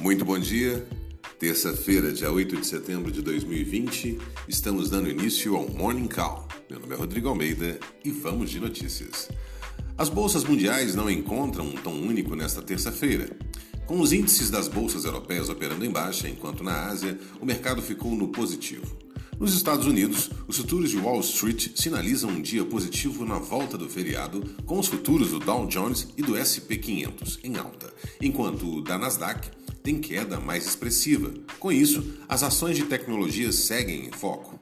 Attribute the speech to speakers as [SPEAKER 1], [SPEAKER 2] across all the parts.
[SPEAKER 1] Muito bom dia. Terça-feira, dia 8 de setembro de 2020, estamos dando início ao Morning Call. Meu nome é Rodrigo Almeida e vamos de notícias. As bolsas mundiais não encontram um tom único nesta terça-feira. Com os índices das bolsas europeias operando em baixa, enquanto na Ásia o mercado ficou no positivo. Nos Estados Unidos, os futuros de Wall Street sinalizam um dia positivo na volta do feriado, com os futuros do Dow Jones e do SP 500 em alta, enquanto o da Nasdaq tem queda mais expressiva. Com isso, as ações de tecnologia seguem em foco.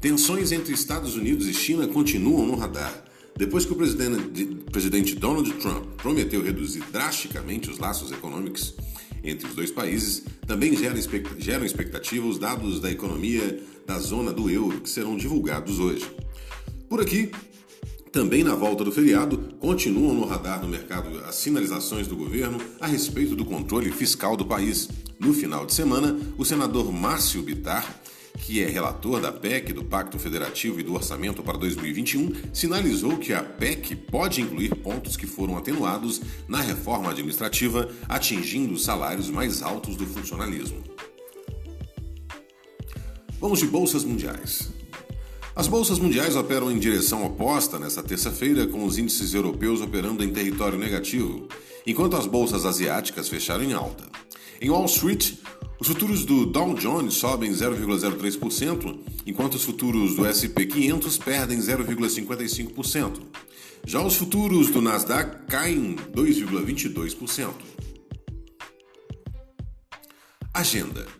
[SPEAKER 1] Tensões entre Estados Unidos e China continuam no radar. Depois que o presidente Donald Trump prometeu reduzir drasticamente os laços econômicos entre os dois países, também geram expectativa os dados da economia da zona do euro que serão divulgados hoje. Por aqui, também na volta do feriado, continuam no radar do mercado as sinalizações do governo a respeito do controle fiscal do país. No final de semana, o senador Márcio Bitar, que é relator da PEC, do Pacto Federativo e do Orçamento para 2021, sinalizou que a PEC pode incluir pontos que foram atenuados na reforma administrativa, atingindo os salários mais altos do funcionalismo. Vamos de bolsas mundiais. As bolsas mundiais operam em direção oposta nesta terça-feira, com os índices europeus operando em território negativo, enquanto as bolsas asiáticas fecharam em alta. Em Wall Street, os futuros do Dow Jones sobem 0,03%, enquanto os futuros do SP 500 perdem 0,55%. Já os futuros do Nasdaq caem 2,22%. Agenda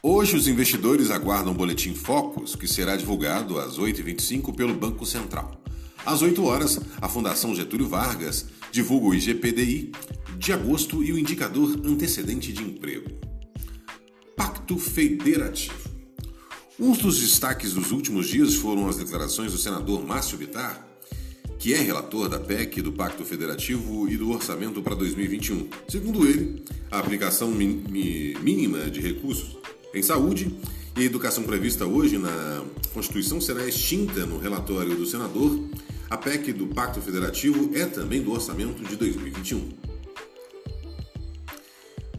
[SPEAKER 1] Hoje, os investidores aguardam o boletim Focus, que será divulgado às 8h25 pelo Banco Central. Às 8 horas, a Fundação Getúlio Vargas divulga o IGPDI de agosto e o indicador antecedente de emprego. Pacto Federativo. Um dos destaques dos últimos dias foram as declarações do senador Márcio Bitar, que é relator da PEC, do Pacto Federativo e do Orçamento para 2021. Segundo ele, a aplicação mínima de recursos em saúde e educação prevista hoje na Constituição será extinta no relatório do senador. A PEC do Pacto Federativo é também do orçamento de 2021.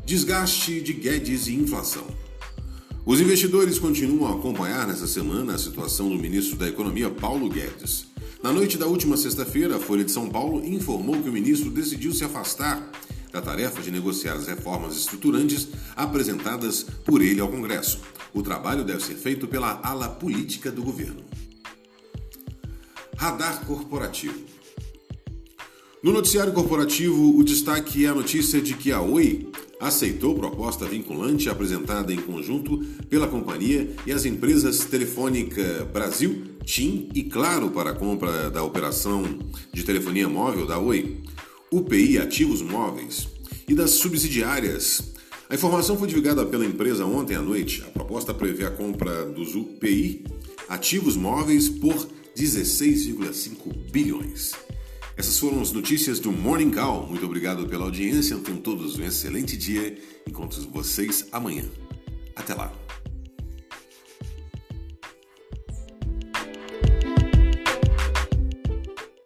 [SPEAKER 1] Desgaste de Guedes e inflação. Os investidores continuam a acompanhar nessa semana a situação do ministro da Economia, Paulo Guedes. Na noite da última sexta-feira, a Folha de São Paulo informou que o ministro decidiu se afastar da tarefa de negociar as reformas estruturantes apresentadas por ele ao Congresso. O trabalho deve ser feito pela ala política do governo. Radar corporativo. No noticiário corporativo, o destaque é a notícia de que a Oi aceitou proposta vinculante apresentada em conjunto pela companhia e as empresas Telefônica Brasil, TIM e Claro para a compra da operação de telefonia móvel da Oi. UPI Ativos Móveis e das subsidiárias. A informação foi divulgada pela empresa ontem à noite. A proposta prevê a compra dos UPI Ativos Móveis por 16,5 bilhões. Essas foram as notícias do Morning Call. Muito obrigado pela audiência. Tenham todos um excelente dia. Encontro vocês amanhã. Até lá.